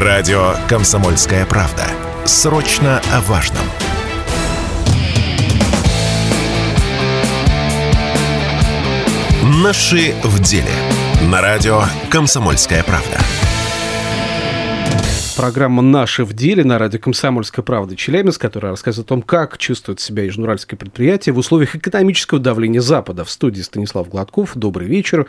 Радио «Комсомольская правда». Срочно о важном. Наши в деле. На радио «Комсомольская правда». Программа «Наши в деле» на радио «Комсомольская правда» Челябинск, которая рассказывает о том, как чувствует себя южноуральское предприятие в условиях экономического давления Запада. В студии Станислав Гладков. Добрый вечер.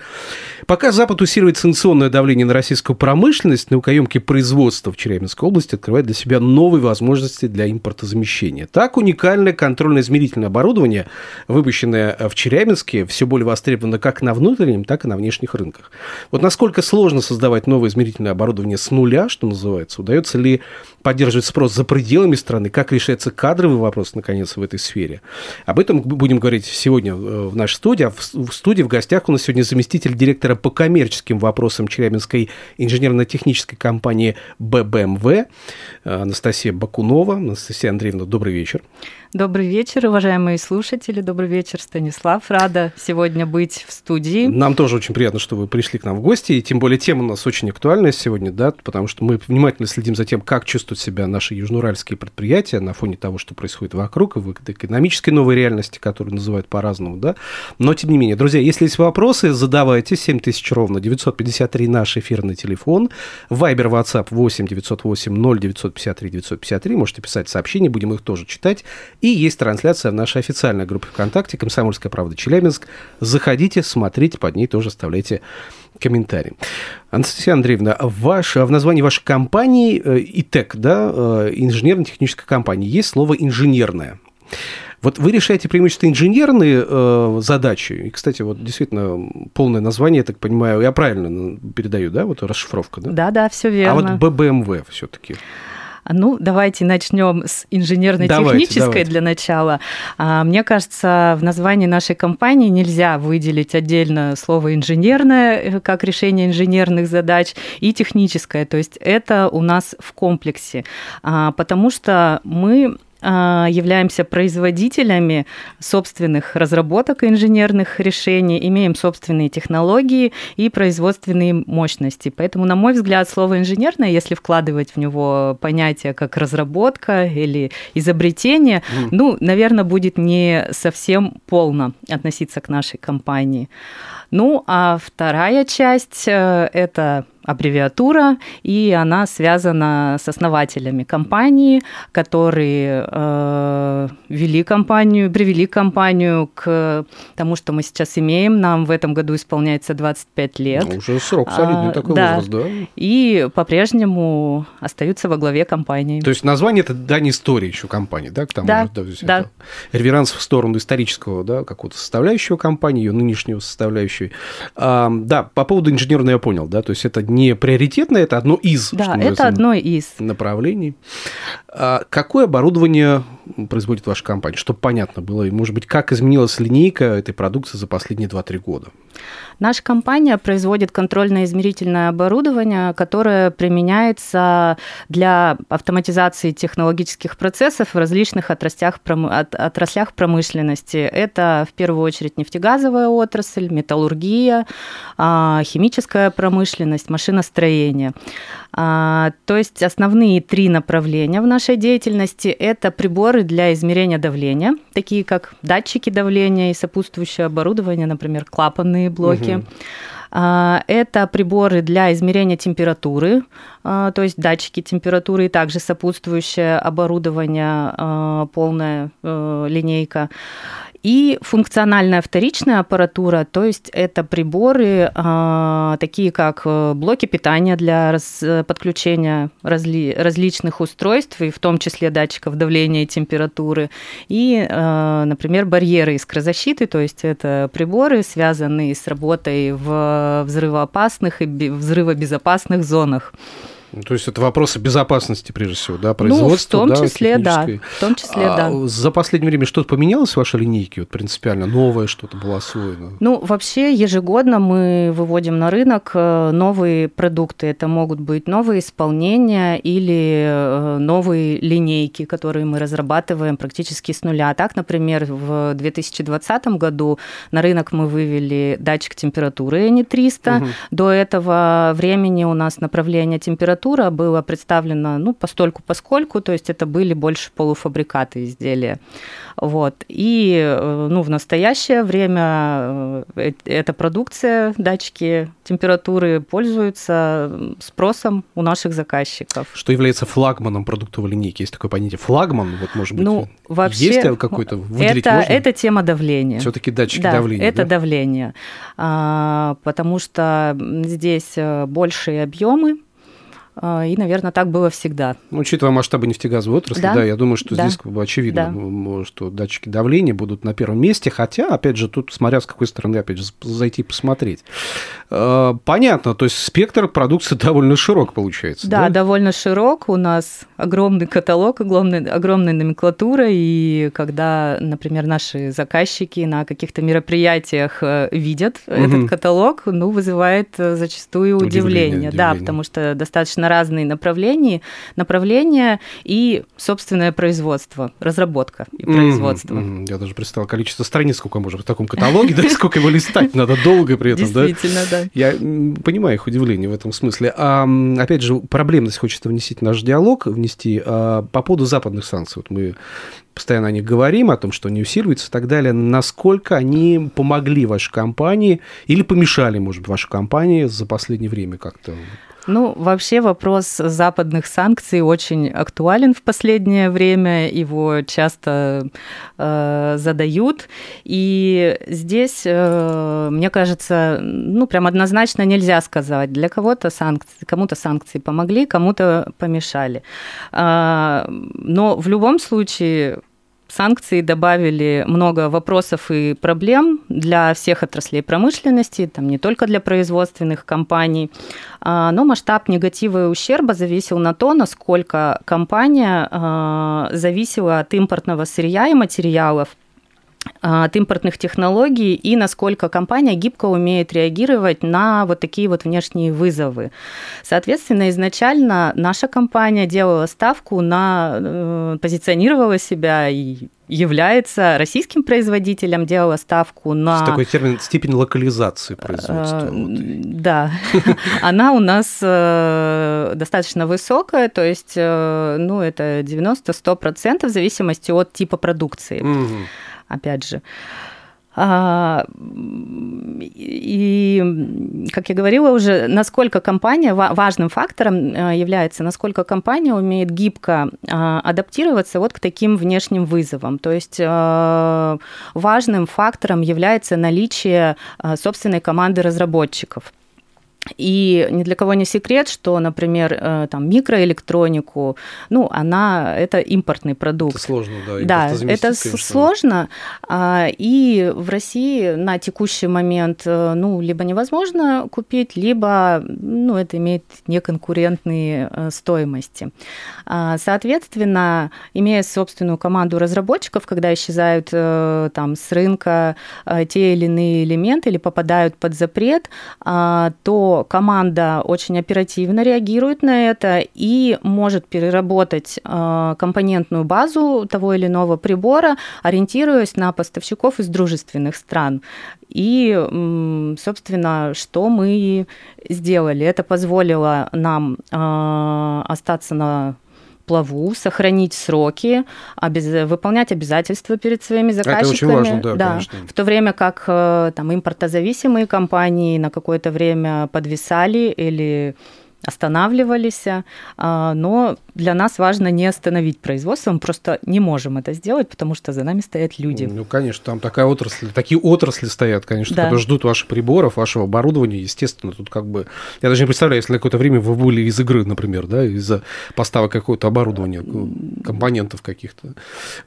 Пока Запад усиливает санкционное давление на российскую промышленность, наукоемкие производства в Челябинской области открывает для себя новые возможности для импортозамещения. Так, уникальное контрольно-измерительное оборудование, выпущенное в Челябинске, все более востребовано как на внутреннем, так и на внешних рынках. Вот насколько сложно создавать новое измерительное оборудование с нуля, что называется, Удается ли поддерживать спрос за пределами страны? Как решается кадровый вопрос, наконец, в этой сфере? Об этом будем говорить сегодня э, в нашей студии. А в студии в гостях у нас сегодня заместитель директора по коммерческим вопросам Челябинской инженерно-технической компании ББМВ Анастасия Бакунова. Анастасия Андреевна, добрый вечер. Добрый вечер, уважаемые слушатели. Добрый вечер, Станислав. Рада сегодня быть в студии. Нам тоже очень приятно, что вы пришли к нам в гости. И тем более тема у нас очень актуальная сегодня, да, потому что мы внимательно следим за тем, как чувствуют себя наши южноуральские предприятия на фоне того, что происходит вокруг, и в экономической новой реальности, которую называют по-разному, да. Но, тем не менее, друзья, если есть вопросы, задавайте. 7000 ровно 953 наш эфирный телефон. Вайбер, WhatsApp 8 908 0 953 953. Можете писать сообщения, будем их тоже читать. И есть трансляция в нашей официальной группе ВКонтакте «Комсомольская правда Челябинск». Заходите, смотрите, под ней тоже оставляйте комментарий. Анастасия Андреевна, ваш, в названии вашей компании э, ИТЭК, да, э, инженерно-технической компании, есть слово «инженерное». Вот вы решаете преимущественно инженерные э, задачи. И, кстати, вот действительно полное название, я так понимаю, я правильно передаю, да, вот расшифровка, да? Да, да, все верно. А вот ББМВ все-таки. Ну, давайте начнем с инженерно-технической для начала. А, мне кажется, в названии нашей компании нельзя выделить отдельно слово инженерное э, как решение инженерных задач и техническое. То есть это у нас в комплексе, а, потому что мы а, являемся производителями собственных разработок инженерных решений, имеем собственные технологии и производственные мощности. Поэтому, на мой взгляд, слово инженерное, если вкладывать в него понятие как разработка или изобретение, mm. ну, наверное, будет не совсем полно относиться к нашей компании. Ну, а вторая часть э, – это аббревиатура, и она связана с основателями компании, которые э, вели компанию, привели компанию к тому, что мы сейчас имеем. Нам в этом году исполняется 25 лет. Ну, уже срок солидный а, такой да. возраст, да? И по-прежнему остаются во главе компании. То есть название – это дань истории еще компании, да? К тому, да, да. да. Реверанс в сторону исторического, да, какого-то составляющего компании, ее нынешнего составляющей. А, да, по поводу инженерного я понял, да, то есть это не приоритетное, это одно из. Да, это одно из. Направлений. А какое оборудование производит ваша компания, чтобы понятно было, и, может быть, как изменилась линейка этой продукции за последние 2-3 года? Наша компания производит контрольно-измерительное оборудование, которое применяется для автоматизации технологических процессов в различных отраслях, отраслях промышленности. Это в первую очередь нефтегазовая отрасль, металлургия, а, химическая промышленность, машиностроение. А, то есть основные три направления в нашей деятельности – это приборы для измерения давления, такие как датчики давления и сопутствующее оборудование, например, клапанные блоки. Угу. Это приборы для измерения температуры, а, то есть датчики температуры и также сопутствующее оборудование, полная э, линейка. И функциональная вторичная аппаратура, то есть это приборы, а, такие как э, блоки питания для раз, подключения разли, различных устройств, и в том числе датчиков давления и температуры, и, а, например, барьеры искрозащиты, то есть это приборы, связанные с работой в взрывоопасных и взрывобезопасных зонах. Ну, то есть это вопросы безопасности, прежде всего, да, производства, ну, в том да, числе, да, в том числе, а да. За последнее время что-то поменялось в вашей линейке, вот принципиально новое что-то было освоено? Ну, вообще ежегодно мы выводим на рынок э, новые продукты. Это могут быть новые исполнения или э, новые линейки, которые мы разрабатываем практически с нуля. Так, например, в 2020 году на рынок мы вывели датчик температуры не 300. Угу. До этого времени у нас направление температуры температура была представлена, ну, постольку поскольку, то есть это были больше полуфабрикаты изделия. Вот. И э, ну, в настоящее время э, эта продукция, датчики температуры, пользуются спросом у наших заказчиков. Что является флагманом продуктовой линейки? Есть такое понятие флагман? Вот, может быть, ну, вообще, есть какой-то выделить это, можно? это тема давления. Все-таки датчики да, давления. Это да? давление. А, потому что здесь э, большие объемы, и, наверное, так было всегда. Ну, учитывая масштабы нефтегазовой отрасли, да, да я думаю, что да. здесь как бы очевидно, да. что датчики давления будут на первом месте, хотя, опять же, тут смотря с какой стороны, опять же, зайти посмотреть. А, понятно, то есть спектр продукции довольно широк получается. Да, да? довольно широк. У нас огромный каталог, огромный, огромная номенклатура, и когда, например, наши заказчики на каких-то мероприятиях э, видят угу. этот каталог, ну, вызывает э, зачастую удивление. удивление, удивление. Да, потому что достаточно разные направления, направления и собственное производство, разработка и производство. Mm-hmm, mm-hmm. Я даже представил количество страниц, сколько может в таком каталоге, да, сколько его листать надо долго при этом, да? Действительно, да. Я понимаю их удивление в этом смысле. А, опять же, проблемность хочется внести в наш диалог, внести а, по поводу западных санкций. Вот мы постоянно о них говорим, о том, что они усиливаются и так далее. Насколько они помогли вашей компании или помешали, может быть, вашей компании за последнее время как-то? Ну, вообще вопрос западных санкций очень актуален в последнее время, его часто э, задают. И здесь, э, мне кажется, ну, прям однозначно нельзя сказать, для кого-то санкции, кому-то санкции помогли, кому-то помешали. Э, но в любом случае санкции добавили много вопросов и проблем для всех отраслей промышленности, там не только для производственных компаний, а, но масштаб негатива и ущерба зависел на то, насколько компания а, зависела от импортного сырья и материалов, от импортных технологий и насколько компания гибко умеет реагировать на вот такие вот внешние вызовы. Соответственно, изначально наша компания делала ставку на, э, позиционировала себя и является российским производителем, делала ставку на... Такой термин степень локализации производства. Э, да, она у нас э, достаточно высокая, то есть, ну, это 90-100% в зависимости от типа продукции опять же. А, и, как я говорила уже, насколько компания, важным фактором э, является, насколько компания умеет гибко а, адаптироваться вот к таким внешним вызовам. То есть э, важным фактором является наличие э, собственной команды разработчиков. И ни для кого не секрет, что, например, э, там микроэлектронику, ну, она это импортный продукт. Это сложно, да. Да, это конечно. сложно. А, и в России на текущий момент, э, ну, либо невозможно купить, либо, ну, это имеет неконкурентные э, стоимости. А, соответственно, имея собственную команду разработчиков, когда исчезают там с рынка те или иные элементы или попадают под запрет, а, команда очень оперативно реагирует на это и может переработать э, компонентную базу того или иного прибора, ориентируясь на поставщиков из дружественных стран. И, собственно, что мы сделали? Это позволило нам э, остаться на плаву, сохранить сроки, обез... выполнять обязательства перед своими заказчиками. Это очень важно, да, да. конечно. В то время как э, там импортозависимые компании на какое-то время подвисали или останавливались, а, но для нас важно не остановить производство, мы просто не можем это сделать, потому что за нами стоят люди. Ну, конечно, там такая отрасль, такие отрасли стоят, конечно, да. которые ждут ваших приборов, вашего оборудования, естественно, тут как бы, я даже не представляю, если какое-то время вы были из игры, например, да, из-за поставок какого-то оборудования, компонентов каких-то.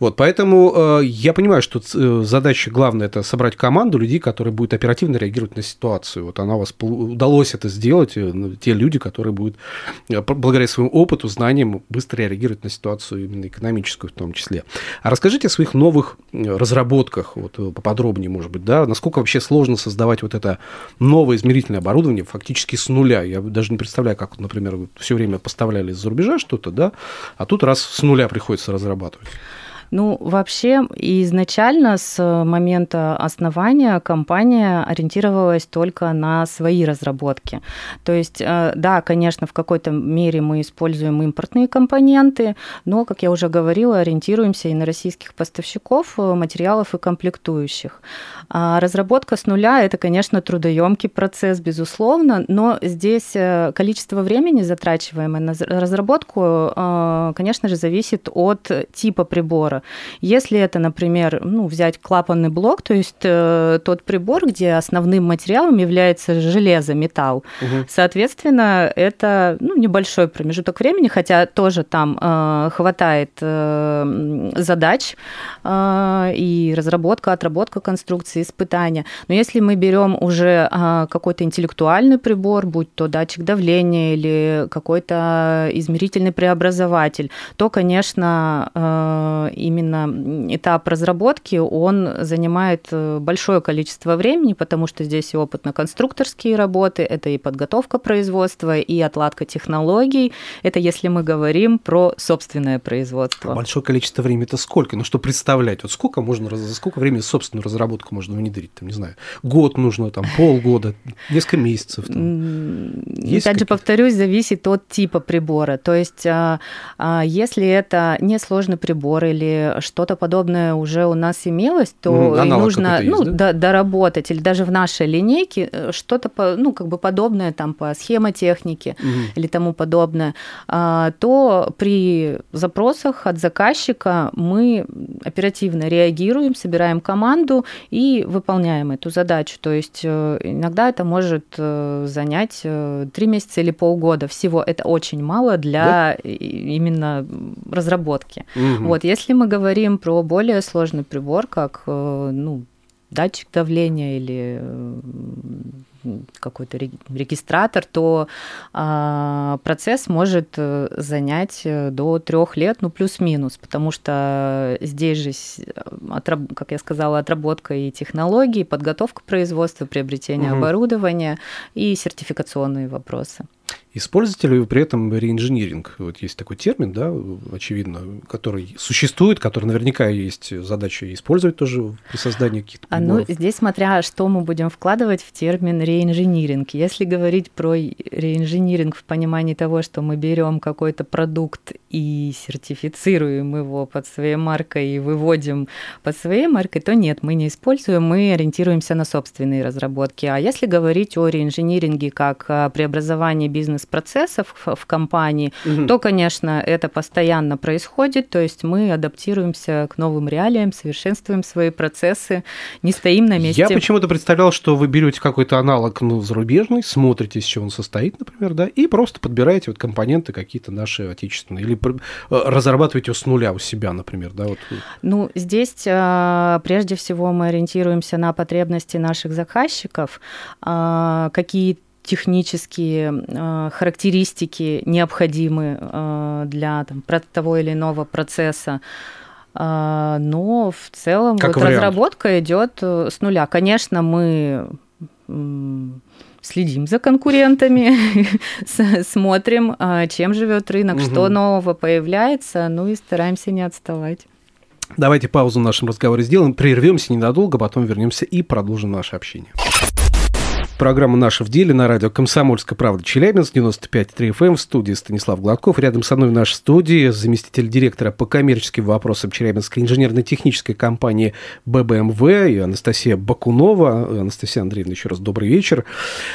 Вот, поэтому э, я понимаю, что э, задача главная – это собрать команду людей, которые будут оперативно реагировать на ситуацию. Вот она у вас удалось это сделать, э, ну, те люди, которые будут благодаря своему опыту, знаниям быстро реагировать на ситуацию именно экономическую в том числе. А расскажите о своих новых э, разработках, вот э, поподробнее, может быть, да, насколько вообще сложно создавать вот это новое измерительное оборудование фактически с нуля. Я даже не представляю, как, например, все время поставляли из-за рубежа что-то, да, а тут раз с нуля приходится разрабатывать. Ну, вообще, изначально с момента основания компания ориентировалась только на свои разработки. То есть, э, да, конечно, в какой-то мере мы используем импортные компоненты, но, как я уже говорила, ориентируемся и на российских поставщиков э, материалов и комплектующих. А разработка с нуля – это, конечно, трудоемкий процесс, безусловно, но здесь э, количество времени, затрачиваемое на разработку, конечно же, зависит от типа прибора. Если это, например, ну, взять клапанный блок, то есть э, тот прибор, где основным материалом является железо, металл, угу. соответственно, это ну, небольшой промежуток времени, хотя тоже там хватает задач и разработка, отработка конструкции, испытания. Но если мы берем уже а, какой-то интеллектуальный прибор, будь то датчик давления или какой-то измерительный преобразователь, то, конечно, а, именно этап разработки, он занимает э, большое количество времени, потому что здесь и опытно-конструкторские работы, это и подготовка производства, и отладка технологий. Это если мы говорим про собственное производство. Большое количество времени это сколько? Ну, что представлять? Вот сколько можно, за сколько времени собственную разработку можно внедрить, там, не знаю, год нужно, там, полгода, несколько месяцев. Там. Есть Опять же, повторюсь, зависит от типа прибора. То есть, а, а, если это несложный прибор или что-то подобное уже у нас имелось, то mm, нужно ну, есть, да? доработать, или даже в нашей линейке э, что-то, ну, как бы подобное там по схемотехнике mm. или тому подобное, а, то при запросах от заказчика мы оперативно реагируем, собираем команду и выполняем эту задачу. То есть э, иногда это может э, занять три месяца или полгода. Всего это очень мало для да? именно разработки. Угу. Вот, если мы говорим про более сложный прибор, как ну, датчик давления или какой-то регистратор, то а, процесс может э, занять э, до трех лет, ну плюс-минус, потому что здесь же, как я сказала, отработка и технологий, подготовка производства, приобретение угу. оборудования и сертификационные вопросы. Вы при этом реинжиниринг? Вот есть такой термин, да, очевидно, который существует, который наверняка есть задача использовать тоже при создании каких-то а, Ну, здесь смотря, что мы будем вкладывать в термин реинжиниринг. Если говорить про реинжиниринг в понимании того, что мы берем какой-то продукт и сертифицируем его под своей маркой и выводим под своей маркой, то нет, мы не используем, мы ориентируемся на собственные разработки. А если говорить о реинжиниринге как преобразовании бизнеса бизнес-процессов в компании, угу. то, конечно, это постоянно происходит, то есть мы адаптируемся к новым реалиям, совершенствуем свои процессы, не стоим на месте. Я почему-то представлял, что вы берете какой-то аналог ну, зарубежный, смотрите, из чего он состоит, например, да, и просто подбираете вот компоненты какие-то наши отечественные, или э, разрабатываете с нуля у себя, например, да, вот. Ну, здесь а, прежде всего мы ориентируемся на потребности наших заказчиков, а, какие технические э, характеристики необходимы э, для там, того или иного процесса. Э, но в целом вот разработка идет э, с нуля. Конечно, мы следим за конкурентами, смотрим, э, чем живет рынок, угу. что нового появляется, ну и стараемся не отставать. Давайте паузу в нашем разговоре сделаем, прервемся ненадолго, потом вернемся и продолжим наше общение. Программа «Наша в деле» на радио «Комсомольская правда» Челябинск, 95,3 FM, эм, в студии Станислав Гладков. Рядом со мной в нашей студии заместитель директора по коммерческим вопросам Челябинской инженерно-технической компании ББМВ и Анастасия Бакунова. Анастасия Андреевна, еще раз добрый вечер.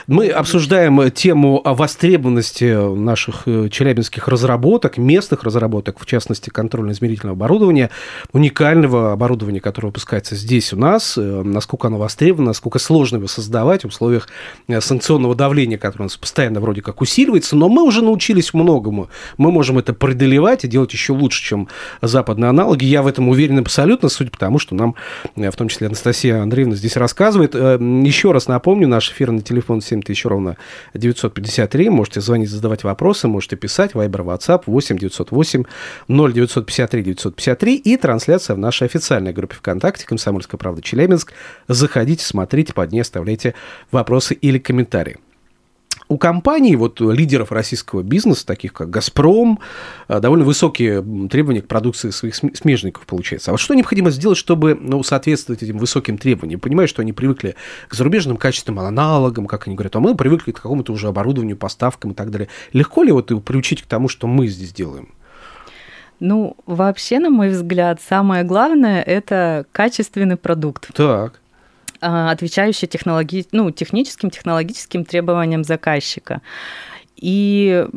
Мы обсуждаем тему о востребованности наших э, челябинских разработок, местных разработок, в частности, контрольно-измерительного оборудования, уникального оборудования, которое выпускается здесь у нас, э, насколько оно востребовано, насколько сложно его создавать в условиях санкционного давления, которое у нас постоянно вроде как усиливается, но мы уже научились многому. Мы можем это преодолевать и делать еще лучше, чем западные аналоги. Я в этом уверен абсолютно, судя по тому, что нам, э, в том числе Анастасия Андреевна здесь рассказывает. Э, еще раз напомню, наш эфирный телефон 7000 ровно 953. Можете звонить, задавать вопросы, можете писать. Вайбер, WhatsApp 8 908 0953 953 и трансляция в нашей официальной группе ВКонтакте «Комсомольская правда Челябинск». Заходите, смотрите, под ней оставляйте вопросы вопросы или комментарии. у компаний, вот лидеров российского бизнеса, таких как «Газпром», э, довольно высокие требования к продукции своих смежников получается. А вот что необходимо сделать, чтобы ну, соответствовать этим высоким требованиям? Понимаю, что они привыкли к зарубежным качественным аналогам, как они говорят, а мы привыкли к какому-то уже оборудованию, поставкам и так далее. Легко ли вот приучить к тому, что мы здесь делаем? Ну, вообще, на мой взгляд, самое главное – это качественный продукт. Так. А, отвечающий технологи... ну, техническим, технологическим требованиям заказчика. И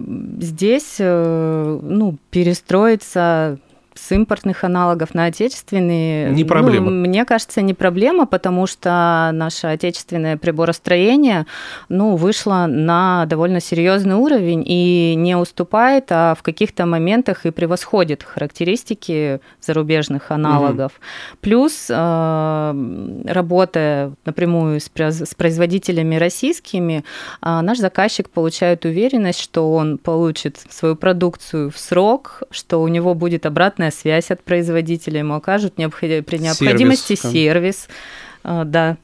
здесь ну, перестроиться с импортных аналогов на отечественные. Не проблема. Ну, мне кажется, не проблема, потому что наше отечественное приборостроение ну, вышло на довольно серьезный уровень и не уступает, а в каких-то моментах и превосходит характеристики зарубежных аналогов. Угу. Плюс, э, работая напрямую с производителями российскими, э, наш заказчик получает уверенность, что он получит свою продукцию в срок, что у него будет обратная обратная связь от производителя, ему окажут необход... при необходимости сервис, сервис. А, да.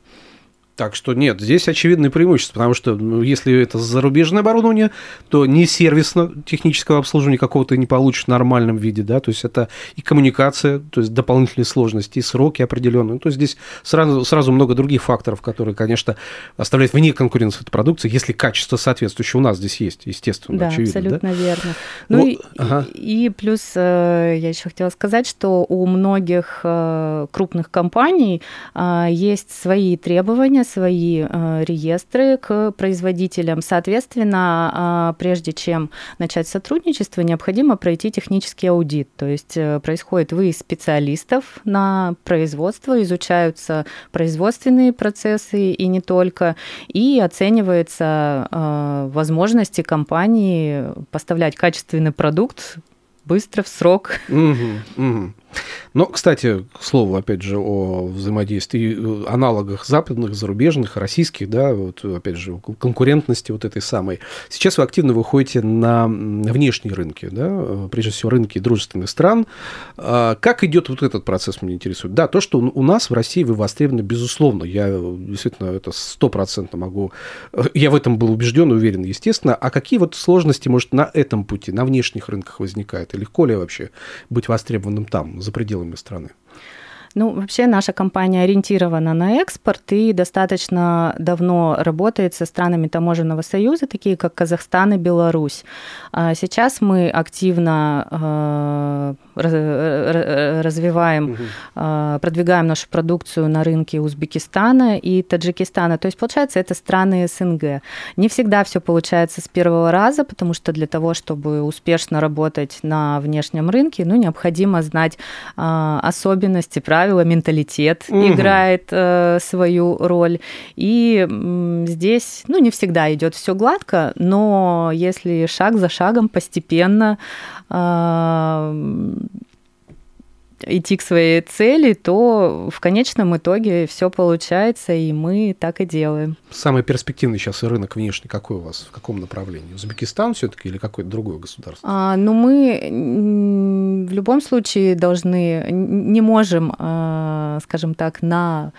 Так что нет, здесь очевидное преимущество, потому что ну, если это зарубежное оборудование, то не сервисно-технического обслуживания какого-то не получишь в нормальном виде, да, то есть это и коммуникация, то есть дополнительные сложности, и сроки определенные. То есть здесь сразу, сразу много других факторов, которые, конечно, оставляют вне конкуренции эту продукцию, если качество соответствующее у нас здесь есть, естественно, да, очевидно. Абсолютно да? верно. Ну, ну и, ага. и плюс э, я еще хотела сказать, что у многих э, крупных компаний э, есть свои требования, свои э, реестры к производителям. Соответственно, а, прежде чем начать сотрудничество, необходимо пройти технический аудит. То есть э, происходит выезд специалистов на производство, изучаются производственные процессы и не только, и оценивается э, возможности компании поставлять качественный продукт быстро, в срок. Угу, угу. Но, кстати, к слову, опять же, о взаимодействии, э, аналогах западных, зарубежных, российских, да, вот, опять же, конкурентности вот этой самой. Сейчас вы активно выходите на внешние рынки, да, э, прежде всего рынки дружественных стран. А как идет вот этот процесс, меня интересует? Да, то, что у нас в России вы востребованы, безусловно, я действительно это стопроцентно могу, э, я в этом был убежден уверен, естественно. А какие вот сложности, может, на этом пути, на внешних рынках возникают? И легко ли вообще быть востребованным там, за пределами страны? Ну, вообще наша компания ориентирована на экспорт и достаточно давно работает со странами таможенного союза, такие как Казахстан и Беларусь. А сейчас мы активно э, развиваем, угу. продвигаем нашу продукцию на рынке Узбекистана и Таджикистана. То есть, получается, это страны СНГ. Не всегда все получается с первого раза, потому что для того, чтобы успешно работать на внешнем рынке, ну, необходимо знать а, особенности, правила, менталитет угу. играет э, свою роль. И здесь, ну, не всегда идет все гладко, но если шаг за шагом постепенно а, идти к своей цели, то в конечном итоге все получается, и мы так и делаем. Самый перспективный сейчас рынок внешний какой у вас? В каком направлении? Узбекистан все-таки или какое-то другое государство? А, ну, мы в любом случае должны, не можем, а, скажем так, на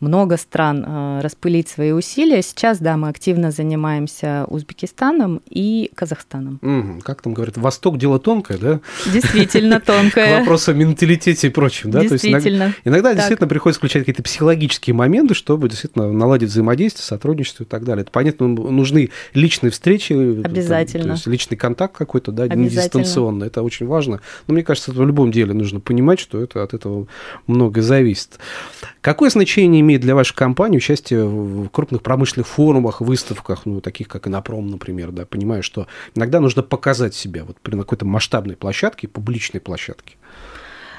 много стран э, распылить свои усилия. Сейчас, да, мы активно занимаемся Узбекистаном и Казахстаном. Угу. Как там говорят, Восток дело тонкое, да? Действительно тонкое. К вопросу о менталитете и прочем, да? Действительно. иногда, иногда действительно приходится включать какие-то психологические моменты, чтобы действительно наладить взаимодействие, сотрудничество и так далее. Это понятно, нужны личные встречи. Обязательно. Там, то есть личный контакт какой-то, да, не дистанционно. Это очень важно. Но мне кажется, в любом деле нужно понимать, что это от этого многое зависит. Какое значение имеет для вашей компании участие в крупных промышленных форумах, выставках, ну, таких как Инопром, например, да, понимаю, что иногда нужно показать себя вот при какой-то масштабной площадке, публичной площадке?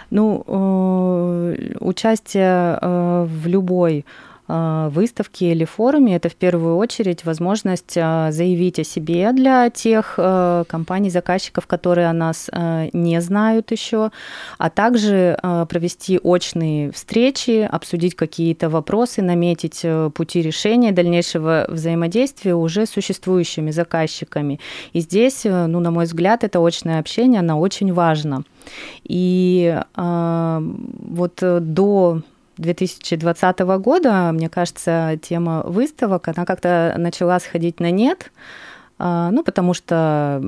Ну, э, участие э, в любой а, выставки или форуме, это в первую очередь возможность а, заявить о себе для тех а, компаний-заказчиков, которые о нас не знают еще, а также провести очные встречи, обсудить какие-то вопросы, наметить э, пути решения дальнейшего взаимодействия уже существующими заказчиками. И здесь, э, ну, на мой взгляд, это очное общение, оно очень важно. И вот до 2020 года, мне кажется, тема выставок, она как-то начала сходить на нет, ну, потому что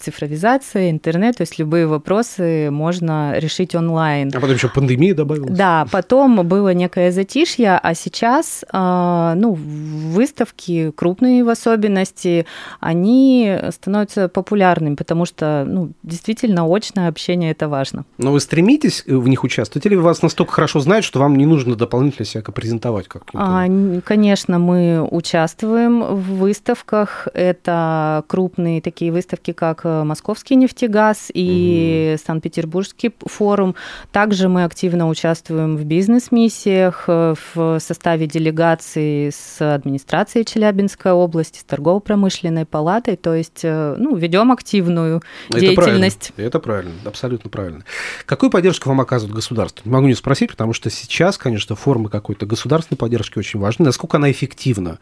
цифровизация, интернет, то есть любые вопросы можно решить онлайн. А потом еще пандемия добавилась. Да, потом было некое затишье, а сейчас, а, ну, выставки крупные в особенности, они становятся популярными, потому что, ну, действительно, очное общение – это важно. Но вы стремитесь в них участвовать, или вас настолько хорошо знают, что вам не нужно дополнительно себя презентовать как а, Конечно, мы участвуем в выставках. Это крупные такие выставки, как э, Московский нефтегаз и угу. Санкт-Петербургский форум. Также мы активно участвуем в бизнес-миссиях э, в составе делегации с администрацией Челябинской области, с торгово-промышленной палатой. То есть, э, ну, ведем активную Это деятельность. Правильно. Это правильно, абсолютно правильно. Какую поддержку вам оказывает государство? Не могу не спросить, потому что сейчас, конечно, формы какой-то государственной поддержки очень важны. Насколько она эффективна?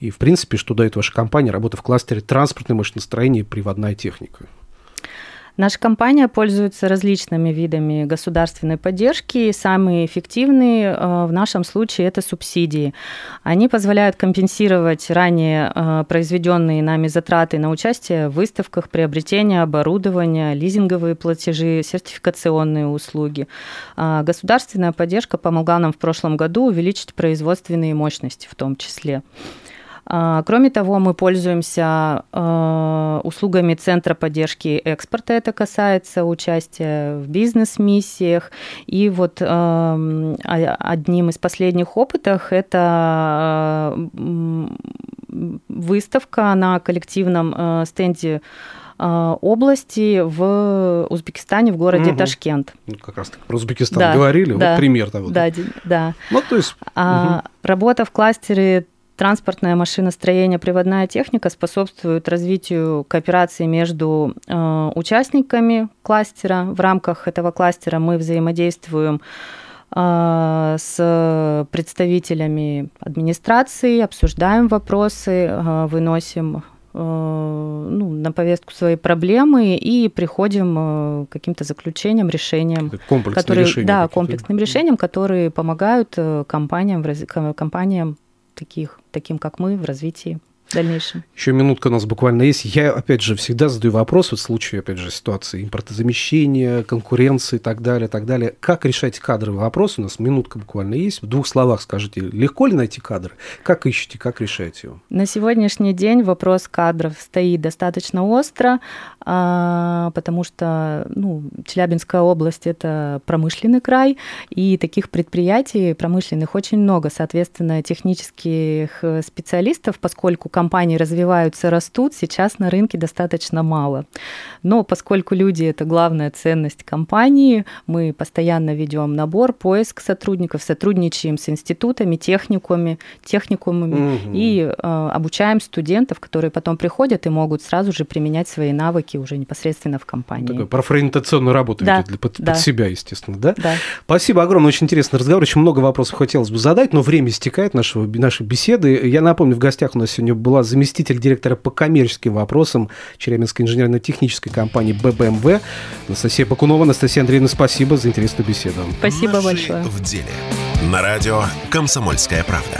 И, в принципе, что дает ваша компания, работа в кластере транспортное машиностроение и приводная техника? Наша компания пользуется различными видами государственной поддержки. Самые эффективные э, в нашем случае это субсидии. Они позволяют компенсировать ранее э, произведенные нами затраты на участие в выставках, приобретение оборудования, лизинговые платежи, сертификационные услуги. А государственная поддержка помогла нам в прошлом году увеличить производственные мощности в том числе. А, кроме того, мы пользуемся а, услугами Центра поддержки экспорта. Это касается участия в бизнес-миссиях. И вот а, одним из последних опытов это выставка на коллективном стенде области в Узбекистане, в городе угу. Ташкент. Ну, как раз про Узбекистан да, говорили, да, вот пример того. Да, да. да. Ну, то есть... угу. Работа в кластере Транспортное машиностроение, приводная техника способствуют развитию кооперации между э, участниками кластера. В рамках этого кластера мы взаимодействуем э, с представителями администрации, обсуждаем вопросы, э, выносим э, ну, на повестку свои проблемы и приходим э, к каким-то заключениям, решениям, которые, решения да, комплексным решениям, которые помогают э, компаниям, компаниям таких, таким как мы в развитии дальнейшем. Еще минутка у нас буквально есть. Я, опять же, всегда задаю вопрос в случае, опять же, ситуации импортозамещения, конкуренции и так далее, так далее. Как решать кадровый вопрос? У нас минутка буквально есть. В двух словах скажите, легко ли найти кадры? Как ищете, как решаете его? На сегодняшний день вопрос кадров стоит достаточно остро, а, потому что ну, Челябинская область – это промышленный край, и таких предприятий промышленных очень много. Соответственно, технических специалистов, поскольку компании развиваются, растут, сейчас на рынке достаточно мало. Но поскольку люди – это главная ценность компании, мы постоянно ведем набор, поиск сотрудников, сотрудничаем с институтами, техникумами, техникумами угу. и э, обучаем студентов, которые потом приходят и могут сразу же применять свои навыки уже непосредственно в компании. Такой профориентационную работу да, ведете под, да. под себя, естественно, да? Да. Спасибо огромное, очень интересный разговор, очень много вопросов хотелось бы задать, но время истекает нашего, нашей беседы. Я напомню, в гостях у нас сегодня была заместитель директора по коммерческим вопросам Челябинской инженерно-технической компании ББМВ Анастасия Пакунова. Анастасия Андреевна, спасибо за интересную беседу. Спасибо Наши большое. в деле. На радио «Комсомольская правда».